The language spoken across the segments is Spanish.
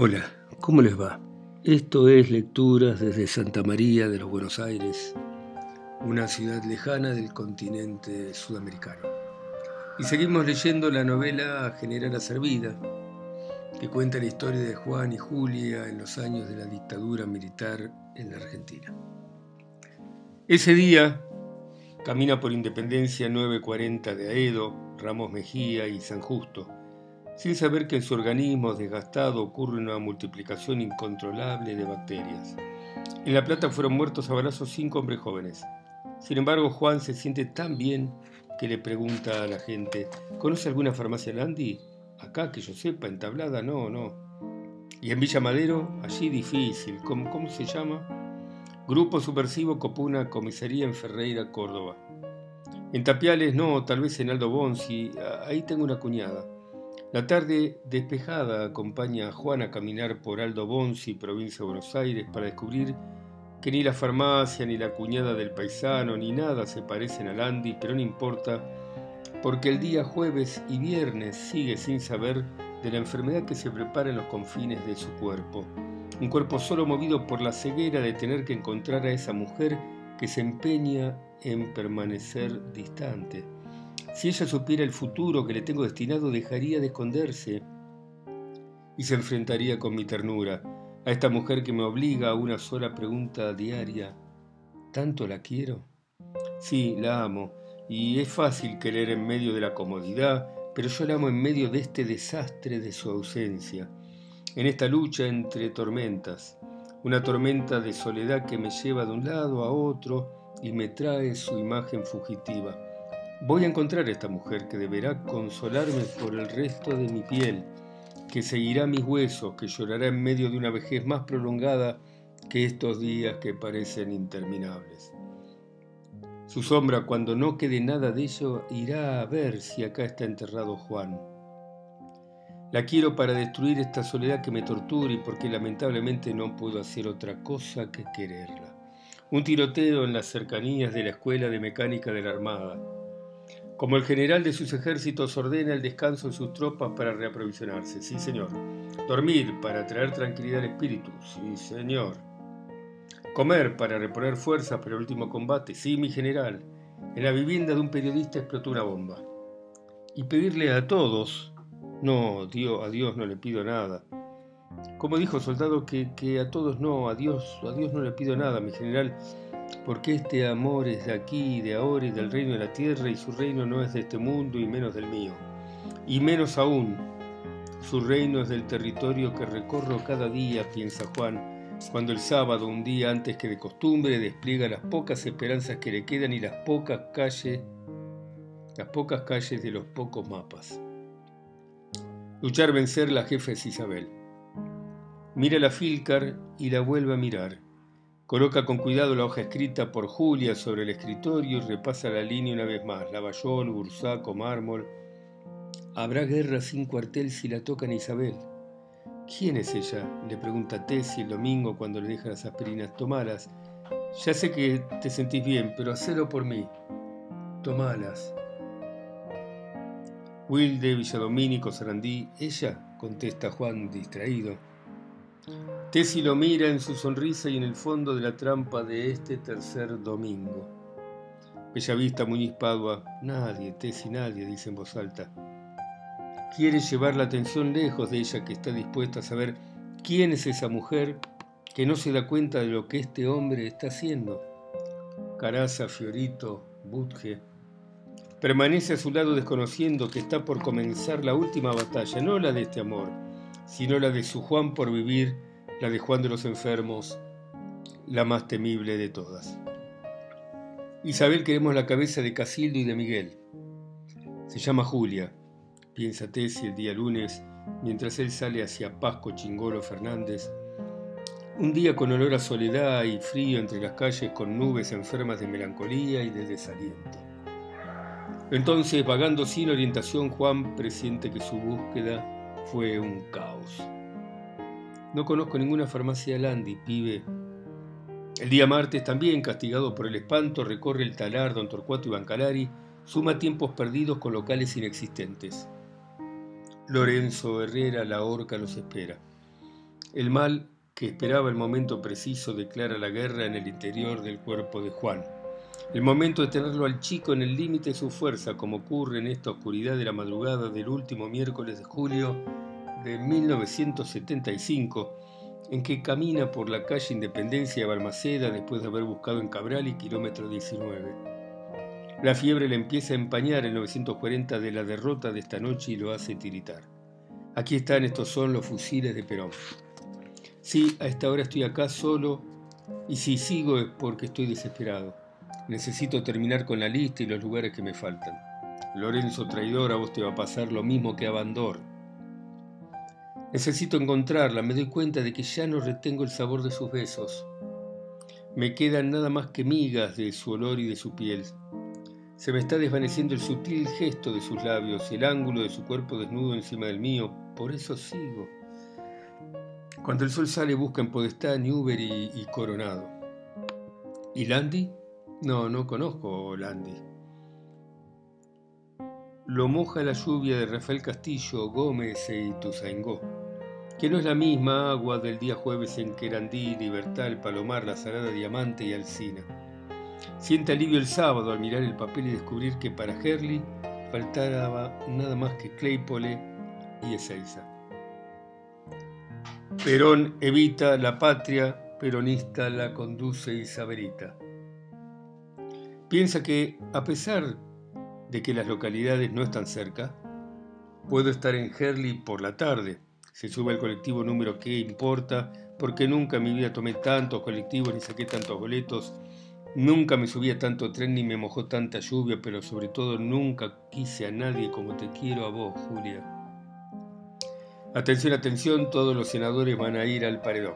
Hola, ¿cómo les va? Esto es Lecturas desde Santa María de los Buenos Aires, una ciudad lejana del continente sudamericano. Y seguimos leyendo la novela General Acervida, que cuenta la historia de Juan y Julia en los años de la dictadura militar en la Argentina. Ese día, camina por Independencia 940 de Aedo, Ramos Mejía y San Justo, sin saber que en su organismo desgastado ocurre una multiplicación incontrolable de bacterias. En La Plata fueron muertos a balazos cinco hombres jóvenes. Sin embargo, Juan se siente tan bien que le pregunta a la gente, ¿conoce alguna farmacia Landi? Acá, que yo sepa, entablada, no, no. Y en Villa Madero, allí difícil, ¿cómo, cómo se llama? Grupo Subversivo Copuna, Comisaría en Ferreira, Córdoba. En Tapiales, no, tal vez en Aldo Bonzi, ahí tengo una cuñada. La tarde despejada acompaña a Juan a caminar por Aldo Bonzi, provincia de Buenos Aires, para descubrir que ni la farmacia, ni la cuñada del paisano, ni nada se parecen al Andy, pero no importa, porque el día jueves y viernes sigue sin saber de la enfermedad que se prepara en los confines de su cuerpo. Un cuerpo solo movido por la ceguera de tener que encontrar a esa mujer que se empeña en permanecer distante. Si ella supiera el futuro que le tengo destinado, dejaría de esconderse y se enfrentaría con mi ternura a esta mujer que me obliga a una sola pregunta diaria. ¿Tanto la quiero? Sí, la amo, y es fácil querer en medio de la comodidad, pero yo la amo en medio de este desastre de su ausencia, en esta lucha entre tormentas, una tormenta de soledad que me lleva de un lado a otro y me trae su imagen fugitiva. Voy a encontrar a esta mujer que deberá consolarme por el resto de mi piel, que seguirá mis huesos, que llorará en medio de una vejez más prolongada que estos días que parecen interminables. Su sombra, cuando no quede nada de ello, irá a ver si acá está enterrado Juan. La quiero para destruir esta soledad que me tortura y porque lamentablemente no puedo hacer otra cosa que quererla. Un tiroteo en las cercanías de la Escuela de Mecánica de la Armada como el general de sus ejércitos ordena el descanso en sus tropas para reaprovisionarse. Sí, señor. Dormir para traer tranquilidad al espíritu. Sí, señor. Comer para reponer fuerzas para el último combate. Sí, mi general. En la vivienda de un periodista explotó una bomba. Y pedirle a todos, no, Dios, a Dios no le pido nada. Como dijo soldado que, a todos no, a Dios, a Dios no le pido nada, mi general porque este amor es de aquí, de ahora y del reino de la tierra, y su reino no es de este mundo y menos del mío. Y menos aún, su reino es del territorio que recorro cada día, piensa Juan, cuando el sábado, un día antes que de costumbre, despliega las pocas esperanzas que le quedan y las pocas calles, las pocas calles de los pocos mapas. Luchar, vencer, la jefa es Isabel. Mira la Filcar y la vuelve a mirar Coloca con cuidado la hoja escrita por Julia sobre el escritorio y repasa la línea una vez más. Lavallol, Bursaco, Mármol. ¿Habrá guerra sin cuartel si la tocan a Isabel? ¿Quién es ella? Le pregunta Tessie el domingo cuando le deja las aspirinas. Tomalas. Ya sé que te sentís bien, pero hacelo por mí. Tomalas. Will de Villadomínico Sarandí. ¿Ella? contesta Juan distraído. Tessie lo mira en su sonrisa y en el fondo de la trampa de este tercer domingo. Bellavista, Muñiz Padua, nadie, Tessie, nadie, dice en voz alta. Quiere llevar la atención lejos de ella que está dispuesta a saber quién es esa mujer que no se da cuenta de lo que este hombre está haciendo. Caraza, Fiorito, Budge. Permanece a su lado desconociendo que está por comenzar la última batalla, no la de este amor, sino la de su Juan por vivir la de Juan de los Enfermos, la más temible de todas. Isabel queremos la cabeza de Casildo y de Miguel. Se llama Julia, piensa Tessie el día lunes, mientras él sale hacia Pasco Chingolo Fernández. Un día con olor a soledad y frío entre las calles con nubes enfermas de melancolía y de desaliento. Entonces, vagando sin orientación, Juan presiente que su búsqueda fue un caos. No conozco ninguna farmacia Landi, pibe. El día martes, también castigado por el espanto, recorre el talar Don Torcuato y Bancalari, suma tiempos perdidos con locales inexistentes. Lorenzo Herrera, la horca los espera. El mal que esperaba el momento preciso declara la guerra en el interior del cuerpo de Juan. El momento de tenerlo al chico en el límite de su fuerza, como ocurre en esta oscuridad de la madrugada del último miércoles de julio de 1975, en que camina por la calle Independencia de Balmaceda después de haber buscado en Cabral y kilómetro 19. La fiebre le empieza a empañar el 940 de la derrota de esta noche y lo hace tiritar. Aquí están, estos son los fusiles de Perón. Sí, a esta hora estoy acá solo y si sigo es porque estoy desesperado. Necesito terminar con la lista y los lugares que me faltan. Lorenzo traidor, a vos te va a pasar lo mismo que a Bandor. Necesito encontrarla, me doy cuenta de que ya no retengo el sabor de sus besos. Me quedan nada más que migas de su olor y de su piel. Se me está desvaneciendo el sutil gesto de sus labios, el ángulo de su cuerpo desnudo encima del mío, por eso sigo. Cuando el sol sale busca en Podestá, Newber y, y Coronado. ¿Y Landy? No, no conozco Landy. Lo moja la lluvia de Rafael Castillo, Gómez e Ituzaingó, que no es la misma agua del día jueves en Querandí, Libertad, Palomar, La Sagrada Diamante y Alcina. Siente alivio el sábado al mirar el papel y descubrir que para Herley faltaba nada más que Claypole y Ezeiza. Perón evita la patria, peronista la conduce y saberita. Piensa que, a pesar de que las localidades no están cerca, puedo estar en Herley por la tarde. Se sube al colectivo número que importa, porque nunca en mi vida tomé tantos colectivos ni saqué tantos boletos, nunca me subí a tanto tren ni me mojó tanta lluvia, pero sobre todo nunca quise a nadie como te quiero a vos, Julia. Atención, atención, todos los senadores van a ir al paredón.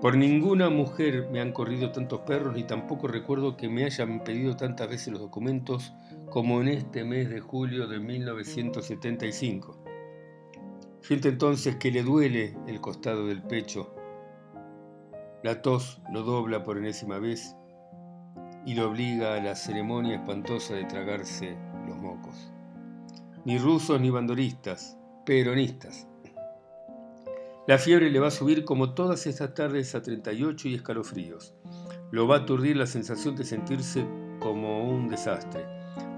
Por ninguna mujer me han corrido tantos perros ni tampoco recuerdo que me hayan pedido tantas veces los documentos como en este mes de julio de 1975. Siente entonces que le duele el costado del pecho. La tos lo dobla por enésima vez y lo obliga a la ceremonia espantosa de tragarse los mocos. Ni rusos ni bandoristas, peronistas. La fiebre le va a subir como todas estas tardes a 38 y escalofríos. Lo va a aturdir la sensación de sentirse como un desastre.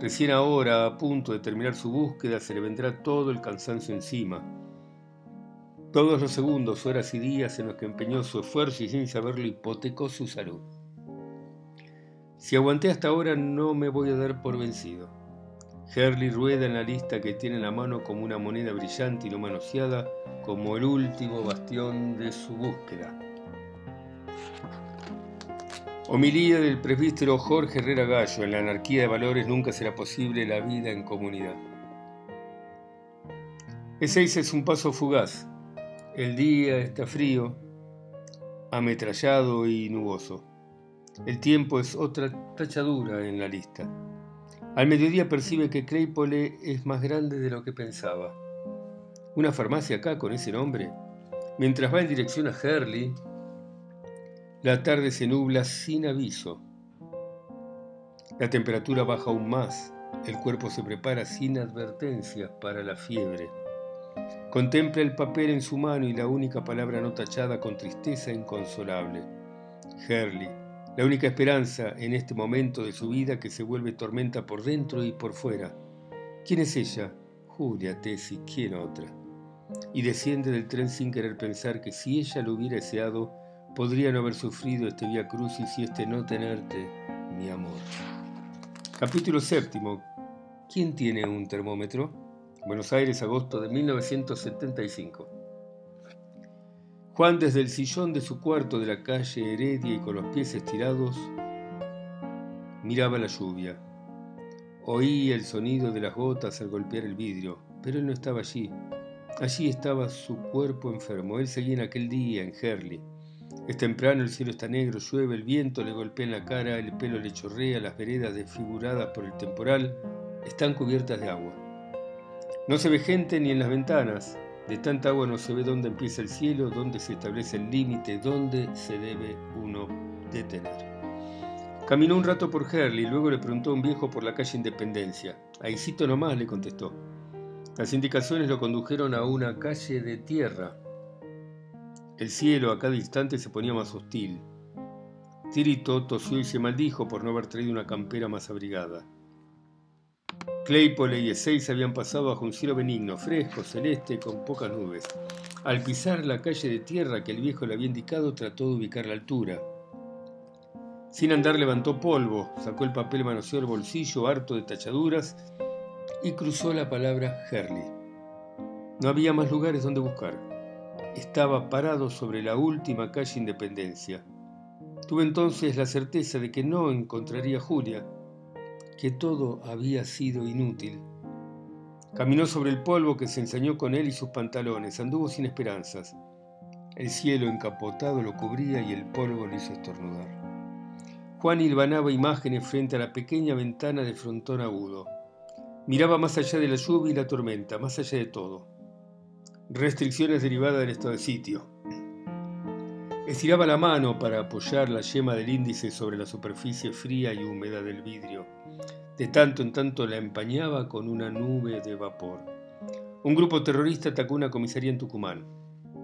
Recién ahora, a punto de terminar su búsqueda, se le vendrá todo el cansancio encima. Todos los segundos, horas y días en los que empeñó su esfuerzo y sin saberlo hipotecó su salud. Si aguanté hasta ahora no me voy a dar por vencido. Herley rueda en la lista que tiene en la mano como una moneda brillante y no manoseada, como el último bastión de su búsqueda. Homilía del presbítero Jorge Herrera Gallo. En la anarquía de valores nunca será posible la vida en comunidad. Ese es un paso fugaz. El día está frío, ametrallado y nuboso. El tiempo es otra tachadura en la lista. Al mediodía percibe que Claypole es más grande de lo que pensaba. ¿Una farmacia acá con ese nombre? Mientras va en dirección a Herley, la tarde se nubla sin aviso. La temperatura baja aún más. El cuerpo se prepara sin advertencias para la fiebre. Contempla el papel en su mano y la única palabra no tachada con tristeza inconsolable. Herley. La única esperanza en este momento de su vida que se vuelve tormenta por dentro y por fuera. ¿Quién es ella? Julia Tessi, ¿quién otra? Y desciende del tren sin querer pensar que si ella lo hubiera deseado, podría no haber sufrido este vía crucis y este no tenerte, mi amor. Capítulo séptimo. ¿Quién tiene un termómetro? Buenos Aires, agosto de 1975. Juan desde el sillón de su cuarto de la calle Heredia y con los pies estirados, miraba la lluvia. Oía el sonido de las gotas al golpear el vidrio, pero él no estaba allí. Allí estaba su cuerpo enfermo. Él seguía en aquel día en Herley. Es temprano, el cielo está negro, llueve, el viento le golpea en la cara, el pelo le chorrea, las veredas desfiguradas por el temporal están cubiertas de agua. No se ve gente ni en las ventanas, de tanta agua no se ve dónde empieza el cielo, dónde se establece el límite, dónde se debe uno detener. Caminó un rato por Herley, luego le preguntó a un viejo por la calle Independencia. Ahícito nomás, le contestó. Las indicaciones lo condujeron a una calle de tierra. El cielo a cada instante se ponía más hostil. Tirito tosió y se maldijo por no haber traído una campera más abrigada. Claypole y Ezeiza habían pasado bajo un cielo benigno, fresco, celeste, con pocas nubes. Al pisar la calle de tierra que el viejo le había indicado, trató de ubicar la altura. Sin andar levantó polvo, sacó el papel manoseó el bolsillo harto de tachaduras y cruzó la palabra Herley. No había más lugares donde buscar. Estaba parado sobre la última calle Independencia. Tuve entonces la certeza de que no encontraría a Julia, que todo había sido inútil. Caminó sobre el polvo que se ensañó con él y sus pantalones, anduvo sin esperanzas. El cielo encapotado lo cubría y el polvo lo hizo estornudar. Juan hilvanaba imágenes frente a la pequeña ventana de frontón agudo. Miraba más allá de la lluvia y la tormenta, más allá de todo. Restricciones derivadas del estado de sitio. Estiraba la mano para apoyar la yema del índice sobre la superficie fría y húmeda del vidrio. De tanto en tanto la empañaba con una nube de vapor. Un grupo terrorista atacó una comisaría en Tucumán.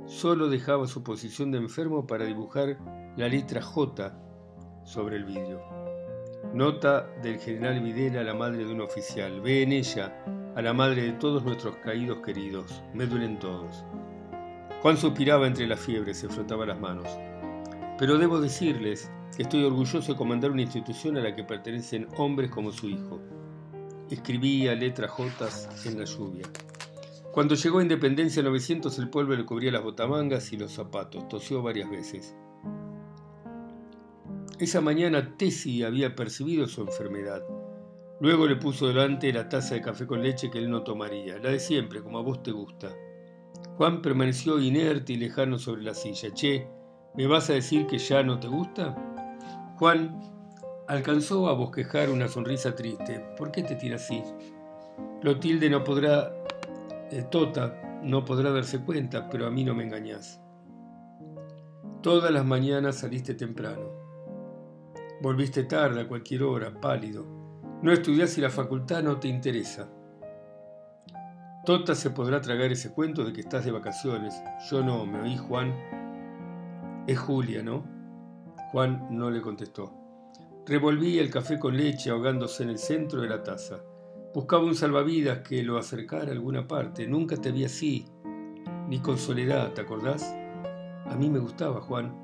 Solo dejaba su posición de enfermo para dibujar la letra J sobre el vidrio. Nota del general Videla a la madre de un oficial. Ve en ella a la madre de todos nuestros caídos queridos. Me duelen todos. Juan suspiraba entre la fiebre, se frotaba las manos. Pero debo decirles que estoy orgulloso de comandar una institución a la que pertenecen hombres como su hijo. Escribía letras jotas en la lluvia. Cuando llegó a Independencia 900 el polvo le cubría las botamangas y los zapatos. Tosió varias veces. Esa mañana Tessie había percibido su enfermedad. Luego le puso delante la taza de café con leche que él no tomaría, la de siempre, como a vos te gusta. Juan permaneció inerte y lejano sobre la silla. Che, ¿me vas a decir que ya no te gusta? Juan alcanzó a bosquejar una sonrisa triste. ¿Por qué te tira así? Clotilde no podrá, eh, Tota, no podrá darse cuenta, pero a mí no me engañás. Todas las mañanas saliste temprano. Volviste tarde a cualquier hora, pálido. No estudias y la facultad no te interesa. Tota se podrá tragar ese cuento de que estás de vacaciones. Yo no, ¿me oí, Juan? Es Julia, ¿no? Juan no le contestó. Revolví el café con leche ahogándose en el centro de la taza. Buscaba un salvavidas que lo acercara a alguna parte. Nunca te vi así, ni con soledad, ¿te acordás? A mí me gustaba, Juan.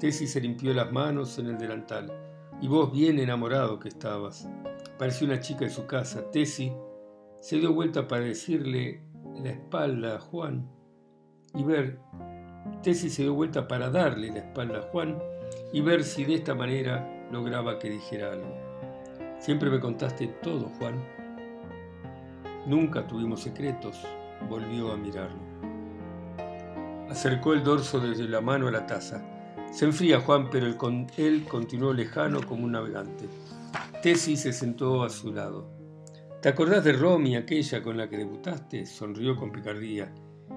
Tesi se limpió las manos en el delantal. Y vos bien enamorado que estabas. Parecía una chica de su casa. Tesi se dio vuelta para decirle la espalda a Juan y ver. Tesi se dio vuelta para darle la espalda a Juan y ver si de esta manera lograba que dijera algo. Siempre me contaste todo, Juan. Nunca tuvimos secretos. Volvió a mirarlo. Acercó el dorso desde la mano a la taza. Se enfría Juan, pero él continuó lejano como un navegante. Tesi se sentó a su lado. ¿Te acordás de Romy, aquella con la que debutaste? Sonrió con picardía.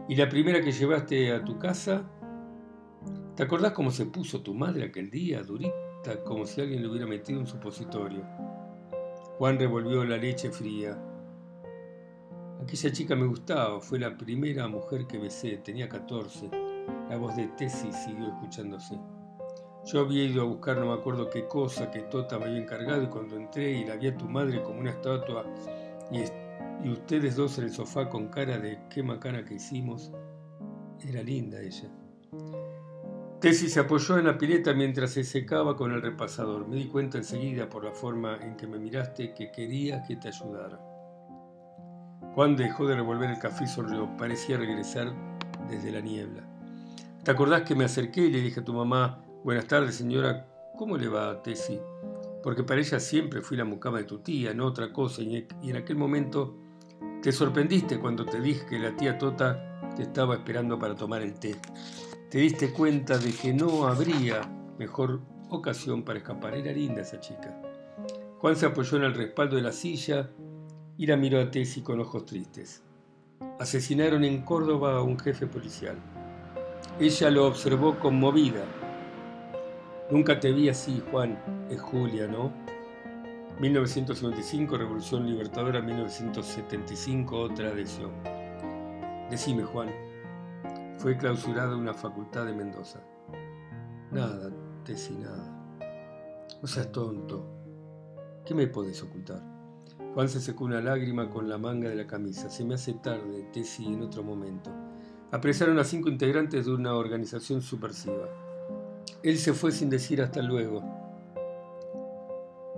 ¿Y la primera que llevaste a tu casa? ¿Te acordás cómo se puso tu madre aquel día, durita, como si alguien le hubiera metido un supositorio? Juan revolvió la leche fría. Aquella chica me gustaba, fue la primera mujer que besé, tenía 14. La voz de Tessie siguió escuchándose. Yo había ido a buscar no me acuerdo qué cosa que Tota me había encargado y cuando entré y la vi a tu madre como una estatua y, ustedes dos en el sofá con cara de qué macana que hicimos, era linda ella. Tessie se apoyó en la pileta mientras se secaba con el repasador. Me di cuenta enseguida por la forma en que me miraste que quería que te ayudara. Juan dejó de revolver el café y sonrió. Parecía regresar desde la niebla. ¿Te acordás que me acerqué y le dije a tu mamá, buenas tardes señora, ¿cómo le va Tessie? Porque para ella siempre fui la mucama de tu tía, no otra cosa, y en aquel momento te sorprendiste cuando te dije que la tía Tota te estaba esperando para tomar el té. Te diste cuenta de que no habría mejor ocasión para escapar. Era linda esa chica. Juan se apoyó en el respaldo de la silla y la miró a Tessie con ojos tristes. Asesinaron en Córdoba a un jefe policial. Ella lo observó conmovida. Nunca te vi así, Juan. Es Julia, ¿no? 1955, Revolución Libertadora, 1975, otra adhesión. Decime, Juan. fue clausurada una facultad de Mendoza. Nada, Tesi, nada. No seas tonto. ¿Qué me podés ocultar? Juan se secó una lágrima con la manga de la camisa. Se me hace tarde, Tesi, en otro momento. Apresaron a cinco integrantes de una organización subversiva. Él se fue sin decir hasta luego.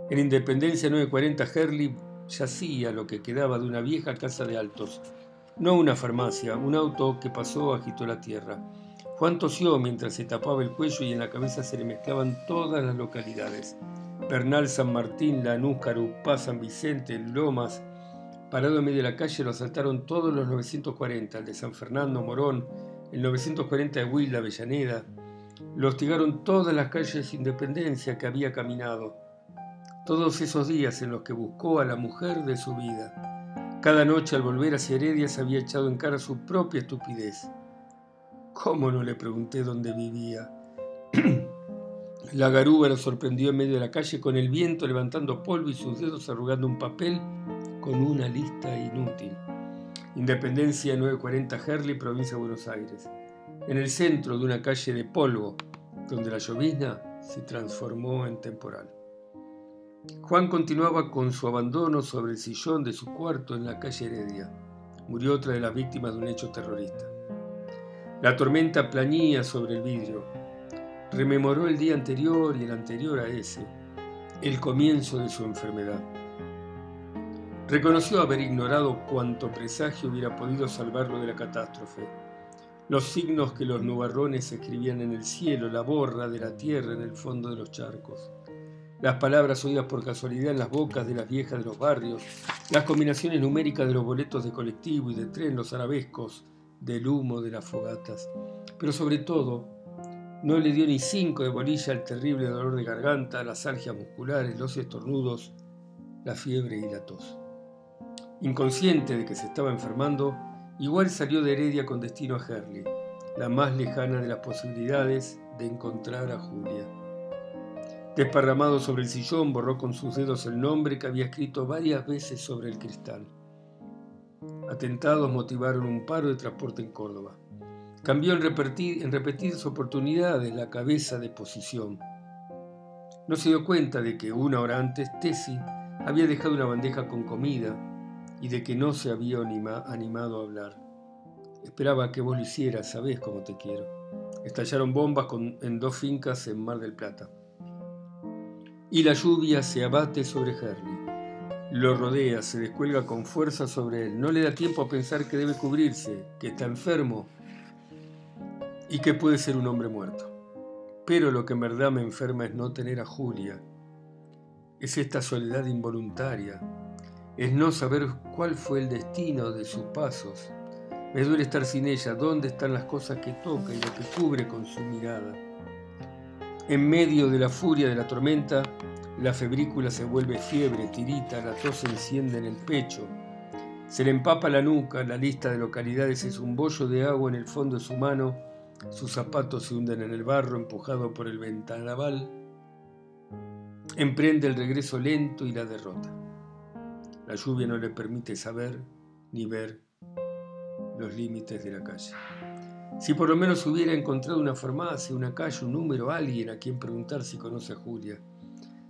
En Independencia 940, Herley yacía lo que quedaba de una vieja casa de altos. No una farmacia, un auto que pasó agitó la tierra. Juan tosió mientras se tapaba el cuello y en la cabeza se le mezclaban todas las localidades. Bernal, San Martín, Lanús, Carupá, San Vicente, Lomas. Parado en medio de la calle lo asaltaron todos los 940, el de San Fernando, Morón, el 940 de Huila, Avellaneda. Lo hostigaron todas las calles Independencia que había caminado. Todos esos días en los que buscó a la mujer de su vida. Cada noche al volver hacia Heredia se había echado en cara su propia estupidez. ¿Cómo no le pregunté dónde vivía? La garuba lo sorprendió en medio de la calle con el viento levantando polvo y sus dedos arrugando un papel con una lista inútil. Independencia 940 Herley, provincia de Buenos Aires. En el centro de una calle de polvo, donde la llovizna se transformó en temporal. Juan continuaba con su abandono sobre el sillón de su cuarto en la calle Heredia. Murió otra de las víctimas de un hecho terrorista. La tormenta plañía sobre el vidrio, Rememoró el día anterior y el anterior a ese, el comienzo de su enfermedad. Reconoció haber ignorado cuanto presagio hubiera podido salvarlo de la catástrofe. Los signos que los nubarrones escribían en el cielo, la borra de la tierra en el fondo de los charcos. Las palabras oídas por casualidad en las bocas de las viejas de los barrios, las combinaciones numéricas de los boletos de colectivo y de tren, los arabescos, del humo de las fogatas. Pero sobre todo, no le dio ni cinco de bolilla al terrible dolor de garganta, las algias musculares, los estornudos, la fiebre y la tos. Inconsciente de que se estaba enfermando, igual salió de Heredia con destino a Herley, la más lejana de las posibilidades de encontrar a Julia. Desparramado sobre el sillón, borró con sus dedos el nombre que había escrito varias veces sobre el cristal. Atentados motivaron un paro de transporte en Córdoba. Cambió en, en repetidas oportunidades la cabeza de posición. No se dio cuenta de que una hora antes Tessie había dejado una bandeja con comida y de que no se había animado a hablar. Esperaba que vos lo hicieras, sabés cómo te quiero. Estallaron bombas en dos fincas en Mar del Plata. Y la lluvia se abate sobre Herley. Lo rodea, se descuelga con fuerza sobre él. No le da tiempo a pensar que debe cubrirse, que está enfermo y que puede ser un hombre muerto. Pero lo que en verdad me enferma es no tener a Julia. Es esta soledad involuntaria. Es no saber cuál fue el destino de sus pasos. Me duele estar sin ella, dónde están las cosas que toca y lo que cubre con su mirada. En medio de la furia de la tormenta, la febrícula se vuelve fiebre, tirita, la tos se enciende en el pecho. Se le empapa la nuca, la lista de localidades es un bollo de agua en el fondo de su mano sus zapatos se hunden en el barro empujado por el ventanabal. Emprende el regreso lento y la derrota. La lluvia no le permite saber ni ver los límites de la calle. Si por lo menos hubiera encontrado una farmacia, una calle, un número, alguien a quien preguntar si conoce a Julia.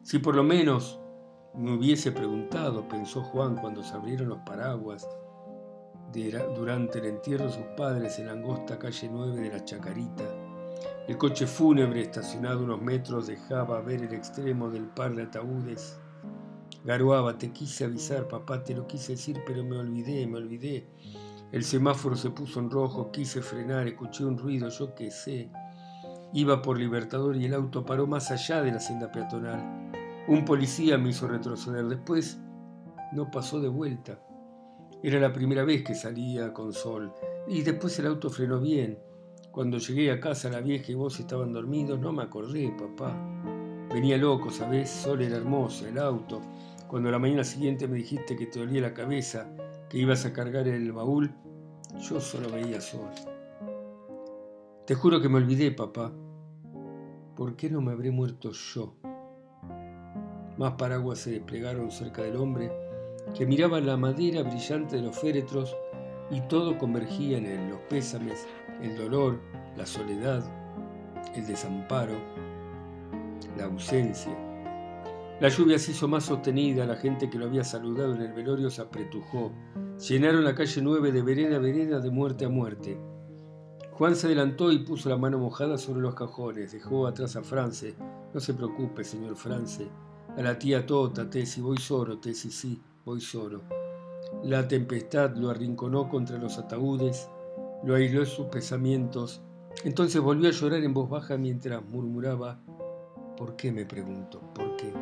Si por lo menos me hubiese preguntado, pensó Juan cuando se abrieron los paraguas durante el entierro de sus padres en la angosta calle 9 de la Chacarita. El coche fúnebre estacionado unos metros dejaba ver el extremo del par de ataúdes. Garuaba, te quise avisar, papá, te lo quise decir, pero me olvidé, me olvidé. El semáforo se puso en rojo, quise frenar, escuché un ruido, yo qué sé. Iba por Libertador y el auto paró más allá de la senda peatonal. Un policía me hizo retroceder, después no pasó de vuelta. Era la primera vez que salía con sol. Y después el auto frenó bien. Cuando llegué a casa la vieja y vos estaban dormidos, no me acordé, papá. Venía loco, ¿sabés? Sol era hermosa, el auto. Cuando la mañana siguiente me dijiste que te dolía la cabeza, que ibas a cargar el baúl, yo solo veía sol. Te juro que me olvidé, papá. ¿Por qué no me habré muerto yo? Más paraguas se desplegaron cerca del hombre que miraba la madera brillante de los féretros y todo convergía en él, los pésames, el dolor, la soledad, el desamparo, la ausencia. La lluvia se hizo más sostenida, la gente que lo había saludado en el velorio se apretujó. Llenaron la calle 9 de vereda a vereda, de muerte a muerte. Juan se adelantó y puso la mano mojada sobre los cajones. Dejó atrás a France. No se preocupe, señor France. A la tía Tota, Tesi, voy solo, Tesi, sí, voy solo. La tempestad lo arrinconó contra los ataúdes, lo aisló en sus pensamientos. Entonces volvió a llorar en voz baja mientras murmuraba, ¿por qué me pregunto? ¿Por qué?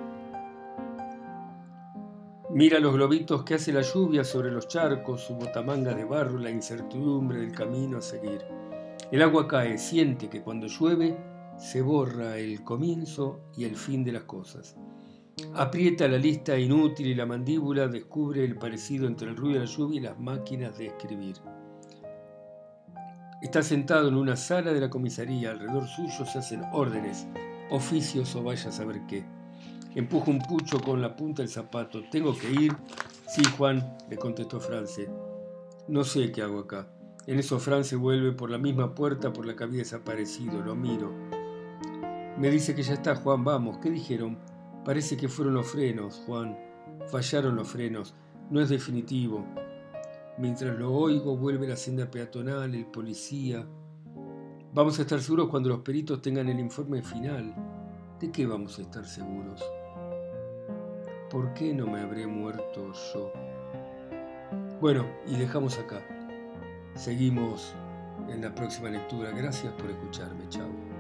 Mira los globitos que hace la lluvia sobre los charcos, su botamanga de barro, la incertidumbre del camino a seguir. El agua cae, siente que cuando llueve se borra el comienzo y el fin de las cosas. Aprieta la lista inútil y la mandíbula descubre el parecido entre el ruido de la lluvia y las máquinas de escribir. Está sentado en una sala de la comisaría, alrededor suyo se hacen órdenes, oficios o vaya a saber qué. Empuja un pucho con la punta del zapato. ¿Tengo que ir? Sí, Juan, le contestó France. No sé qué hago acá. En eso France vuelve por la misma puerta por la que había desaparecido. Lo miro. Me dice que ya está, Juan, vamos. ¿Qué dijeron? Parece que fueron los frenos, Juan. Fallaron los frenos. No es definitivo. Mientras lo oigo, vuelve la senda peatonal, el policía. Vamos a estar seguros cuando los peritos tengan el informe final. ¿De qué vamos a estar seguros? ¿Por qué no me habré muerto yo? Bueno, y dejamos acá. Seguimos en la próxima lectura. Gracias por escucharme. Chao.